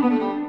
Música